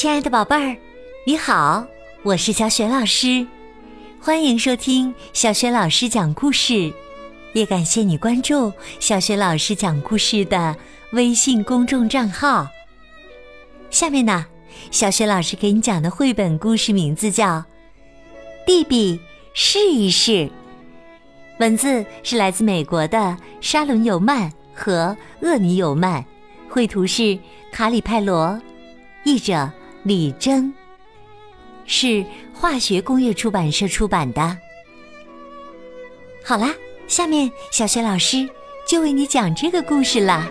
亲爱的宝贝儿，你好，我是小雪老师，欢迎收听小雪老师讲故事，也感谢你关注小雪老师讲故事的微信公众账号。下面呢，小雪老师给你讲的绘本故事名字叫《弟弟试一试》，文字是来自美国的沙伦尤曼和厄尼尤曼，绘图是卡里派罗，译者。李征是化学工业出版社出版的。好啦，下面小学老师就为你讲这个故事啦。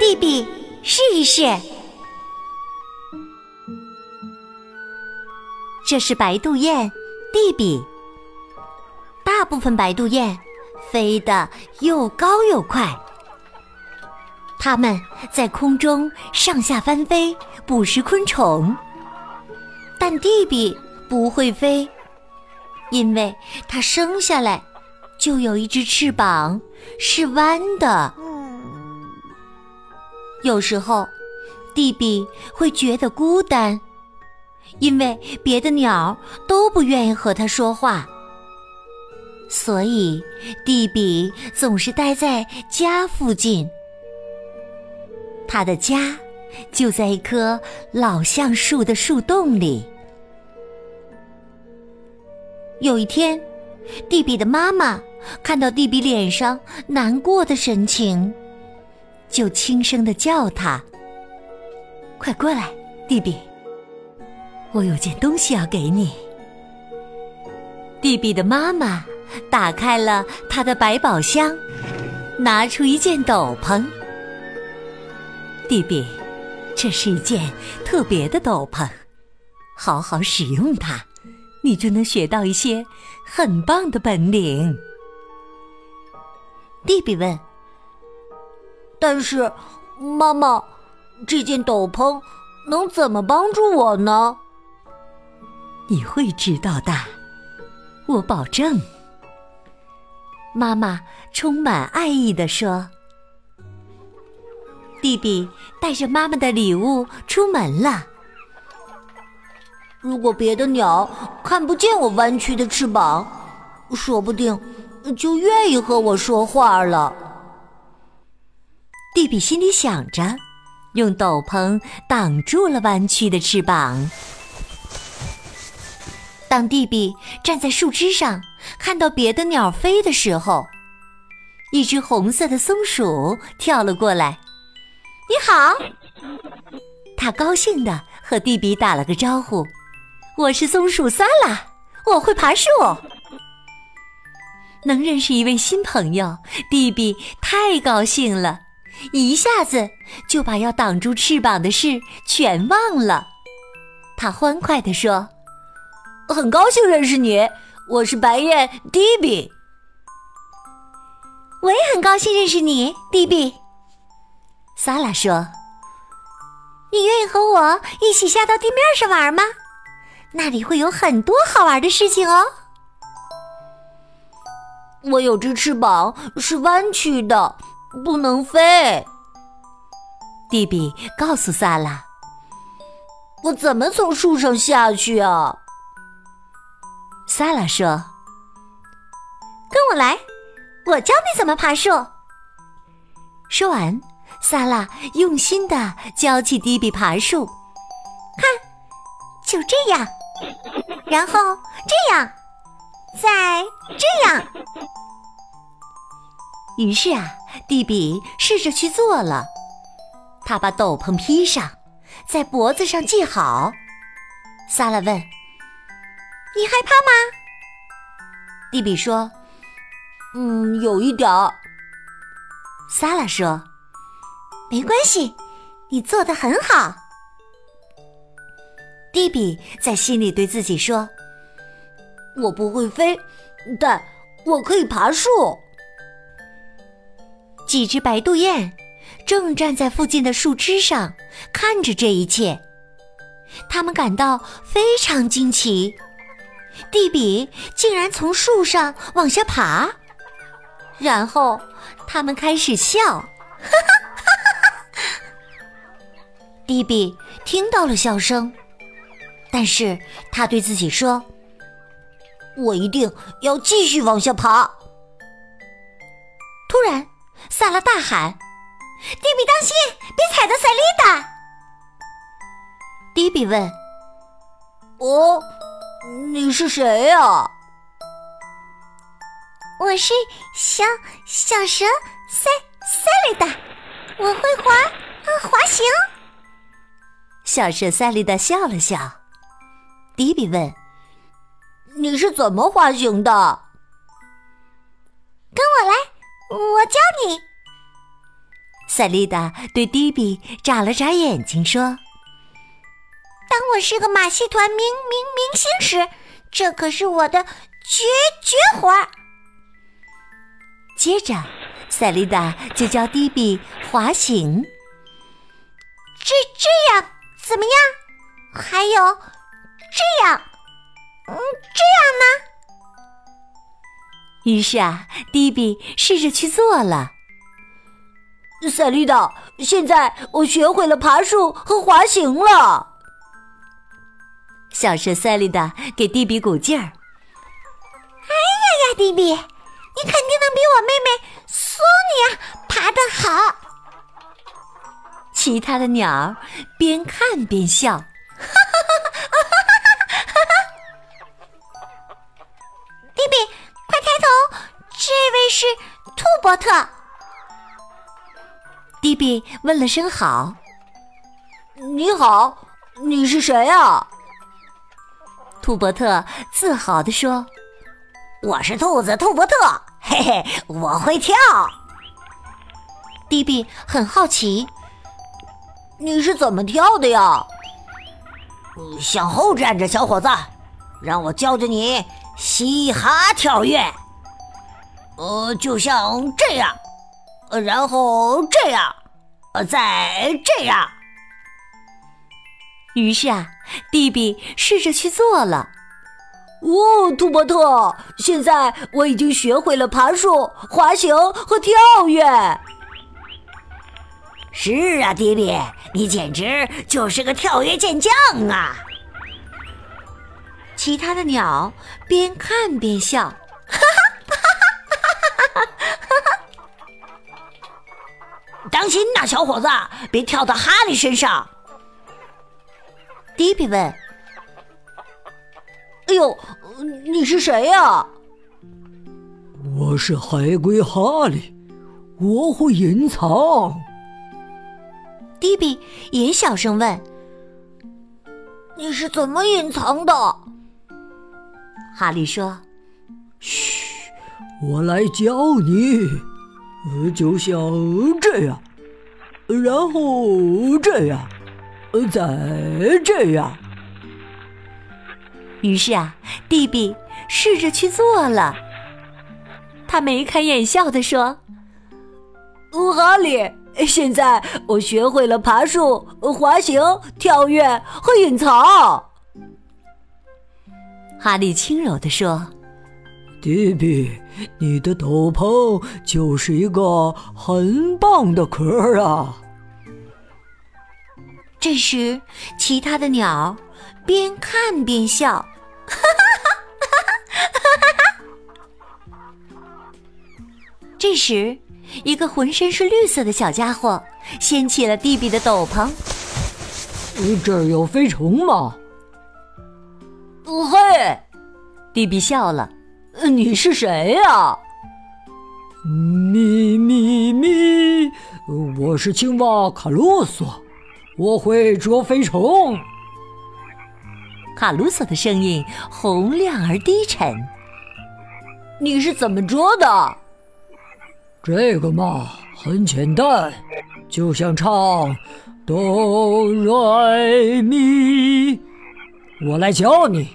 弟弟，试一试。这是白杜燕，弟弟。大部分白杜燕。飞得又高又快，它们在空中上下翻飞，捕食昆虫。但弟弟不会飞，因为它生下来就有一只翅膀是弯的。有时候，弟弟会觉得孤单，因为别的鸟都不愿意和它说话。所以，蒂比总是待在家附近。他的家就在一棵老橡树的树洞里。有一天，蒂比的妈妈看到蒂比脸上难过的神情，就轻声的叫他：“快过来，蒂比，我有件东西要给你。”蒂比的妈妈。打开了他的百宝箱，拿出一件斗篷。弟弟，这是一件特别的斗篷，好好使用它，你就能学到一些很棒的本领。弟弟问：“但是，妈妈，这件斗篷能怎么帮助我呢？”你会知道的，我保证。妈妈充满爱意地说：“弟弟带着妈妈的礼物出门了。如果别的鸟看不见我弯曲的翅膀，说不定就愿意和我说话了。”弟弟心里想着，用斗篷挡住了弯曲的翅膀。当弟弟站在树枝上。看到别的鸟飞的时候，一只红色的松鼠跳了过来。“你好！”他高兴地和蒂比打了个招呼。“我是松鼠萨拉，我会爬树。”能认识一位新朋友，蒂比太高兴了，一下子就把要挡住翅膀的事全忘了。他欢快地说：“很高兴认识你。”我是白燕迪比，我也很高兴认识你，迪比。萨拉说：“你愿意和我一起下到地面上玩吗？那里会有很多好玩的事情哦。”我有只翅膀是弯曲的，不能飞。迪比告诉萨拉：“我怎么从树上下去啊？”萨拉说：“跟我来，我教你怎么爬树。”说完，萨拉用心的教起迪比爬树。看，就这样，然后这样，再这样。于是啊，迪比试着去做了。他把斗篷披上，在脖子上系好。萨拉问。你害怕吗？蒂比说：“嗯，有一点儿。”萨拉说：“没关系，你做的很好。”蒂比在心里对自己说：“我不会飞，但我可以爬树。”几只白杜燕正站在附近的树枝上看着这一切，他们感到非常惊奇。蒂比竟然从树上往下爬，然后他们开始笑。哈哈哈哈哈迪比听到了笑声，但是他对自己说：“我一定要继续往下爬。”突然，萨拉大喊：“迪比，当心，别踩到赛丽达！”迪比问：“哦，你是谁呀？”“我是小小蛇赛赛丽达，我会滑啊滑行。”小蛇赛丽达笑了笑。迪比问：“你是怎么滑行的？”“跟我来，我教你。”赛丽达对迪比眨了眨眼睛，说。当我是个马戏团明明明星时，这可是我的绝绝活儿。接着，赛丽达就教迪比滑行。这这样怎么样？还有这样，嗯，这样呢？于是啊，迪比试着去做了。赛丽达，现在我学会了爬树和滑行了。小蛇赛丽达给迪比鼓劲儿。哎呀呀，迪比，你肯定能比我妹妹苏尼娅爬得好。其他的鸟儿边看边笑。迪比，快抬头，这位是兔伯特。迪比问了声好。你好，你是谁啊？兔伯特自豪地说：“我是兔子兔伯特，嘿嘿，我会跳。”迪比很好奇：“你是怎么跳的呀？”“向后站着，小伙子，让我教教你嘻哈跳跃。呃，就像这样，呃然后这样，呃，再这样。”于是啊，弟弟试着去做了。哦，兔伯特，现在我已经学会了爬树、滑行和跳跃。是啊，迪比，你简直就是个跳跃健将啊！其他的鸟边看边笑，哈哈哈哈哈哈！当心呐，小伙子，别跳到哈利身上。迪比问：“哎呦，你是谁呀？”“我是海龟哈利，我会隐藏。”迪比也小声问：“你是怎么隐藏的？”哈利说：“嘘，我来教你，就像这样，然后这样。”再这样，于是啊，弟弟试着去做了。他眉开眼笑的说：“哈利，现在我学会了爬树、滑行、跳跃和隐藏。”哈利轻柔的说：“迪比，你的斗篷就是一个很棒的壳啊。”这时，其他的鸟边看边笑。这时，一个浑身是绿色的小家伙掀起了弟弟的斗篷。这儿有飞虫吗？嘿，弟弟笑了。你是谁呀？咪咪咪，我是青蛙卡洛索。我会捉飞虫。卡鲁索的声音洪亮而低沉。你是怎么捉的？这个嘛，很简单，就像唱哆来咪。我来教你。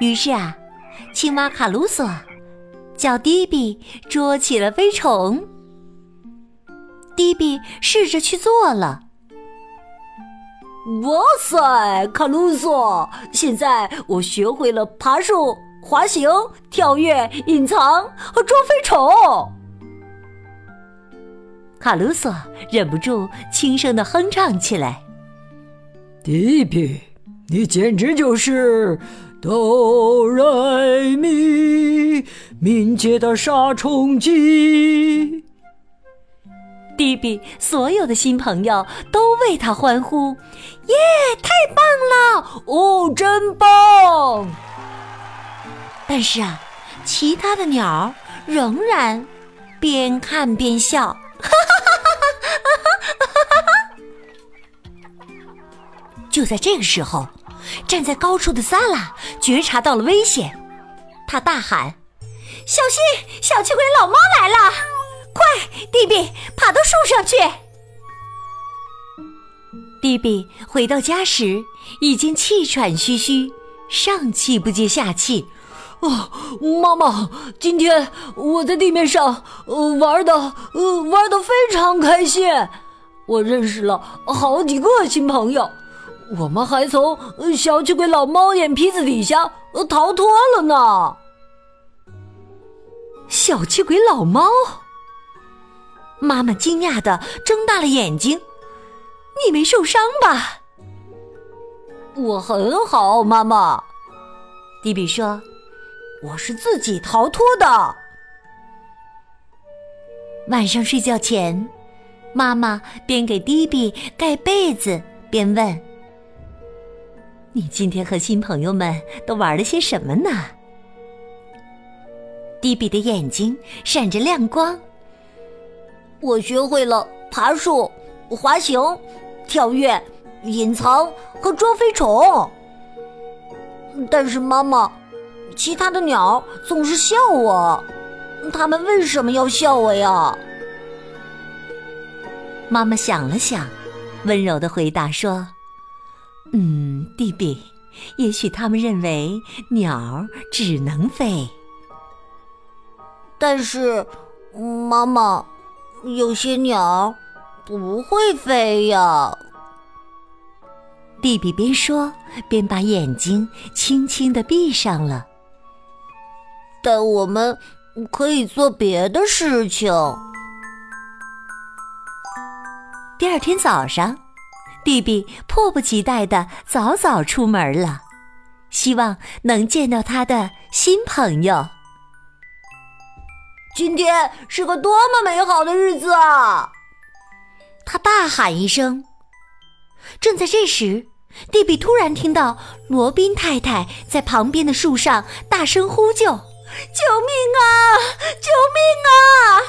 于是啊，青蛙卡鲁索叫迪比捉起了飞虫。迪比试着去做了。哇塞，卡鲁索！现在我学会了爬树、滑行、跳跃、隐藏和捉飞虫。卡鲁索忍不住轻声的哼唱起来：“迪比，你简直就是哆来咪敏捷的杀虫剂。”迪比所有的新朋友都为他欢呼：“耶，太棒了！哦，真棒！”但是啊，其他的鸟仍然边看边笑。就在这个时候，站在高处的萨拉觉察到了危险，他大喊：“小心，小气鬼老猫来了！快，弟比，爬到树上去！”弟比回到家时，已经气喘吁吁，上气不接下气。哦，妈妈，今天我在地面上呃玩的呃玩的非常开心，我认识了好几个新朋友，我们还从小气鬼老猫眼皮子底下逃脱了呢。小气鬼老猫，妈妈惊讶的睁大了眼睛，你没受伤吧？我很好，妈妈。迪比说。我是自己逃脱的。晚上睡觉前，妈妈边给迪比盖被子，边问：“你今天和新朋友们都玩了些什么呢？”迪比的眼睛闪着亮光。我学会了爬树、滑行、跳跃、隐藏和捉飞虫。但是妈妈。其他的鸟总是笑我，它们为什么要笑我呀？妈妈想了想，温柔的回答说：“嗯，弟弟，也许他们认为鸟只能飞。但是，妈妈，有些鸟不会飞呀。”弟弟边说边把眼睛轻轻的闭上了。但我们可以做别的事情。第二天早上，弟弟迫不及待的早早出门了，希望能见到他的新朋友。今天是个多么美好的日子啊！他大喊一声。正在这时，弟比突然听到罗宾太太在旁边的树上大声呼救。救命啊！救命啊！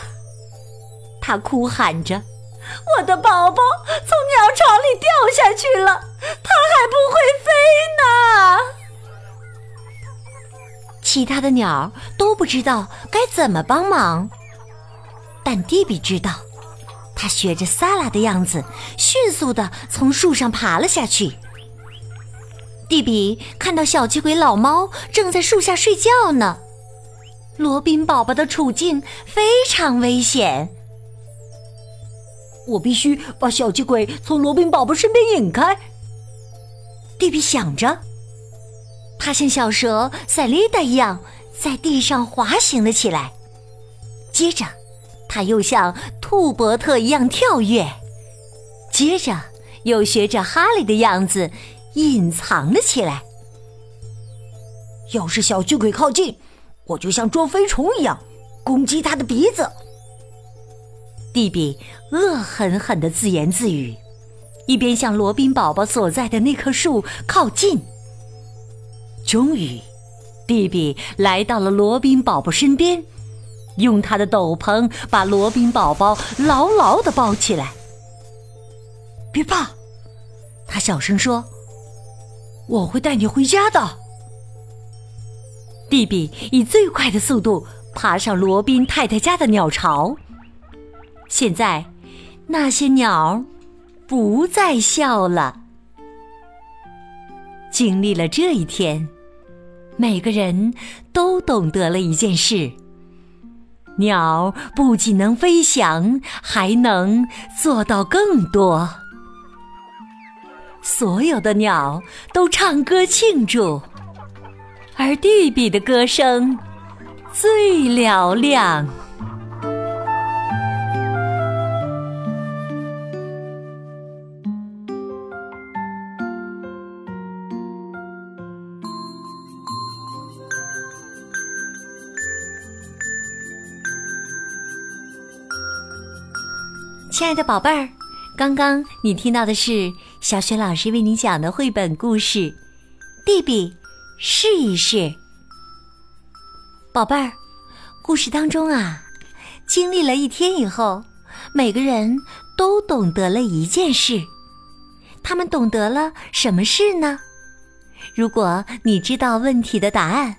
他哭喊着：“我的宝宝从鸟巢里掉下去了，它还不会飞呢。”其他的鸟都不知道该怎么帮忙，但蒂比知道，他学着萨拉的样子，迅速的从树上爬了下去。蒂比看到小气鬼老猫正在树下睡觉呢。罗宾宝宝的处境非常危险，我必须把小气鬼从罗宾宝宝身边引开。蒂比想着，他像小蛇赛丽达一样在地上滑行了起来，接着他又像兔伯特一样跳跃，接着又学着哈利的样子隐藏了起来。要是小巨鬼靠近，我就像捉飞虫一样攻击他的鼻子。蒂比恶狠狠的自言自语，一边向罗宾宝宝所在的那棵树靠近。终于，蒂比来到了罗宾宝宝身边，用他的斗篷把罗宾宝宝牢牢的包起来。别怕，他小声说：“我会带你回家的。”蒂比以最快的速度爬上罗宾太太家的鸟巢。现在，那些鸟不再笑了。经历了这一天，每个人都懂得了一件事：鸟不仅能飞翔，还能做到更多。所有的鸟都唱歌庆祝。而弟比的歌声最嘹亮。亲爱的宝贝儿，刚刚你听到的是小雪老师为你讲的绘本故事《弟弟试一试》。宝贝儿，故事当中啊，经历了一天以后，每个人都懂得了一件事。他们懂得了什么事呢？如果你知道问题的答案，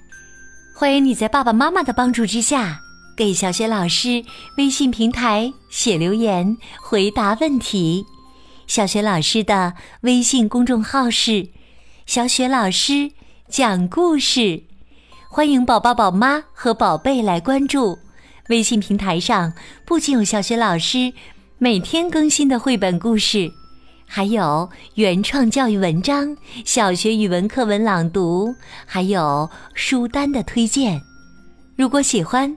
欢迎你在爸爸妈妈的帮助之下，给小雪老师微信平台写留言回答问题。小雪老师的微信公众号是“小雪老师讲故事”，欢迎宝宝、宝妈和宝贝来关注。微信平台上不仅有小雪老师每天更新的绘本故事。还有原创教育文章、小学语文课文朗读，还有书单的推荐。如果喜欢，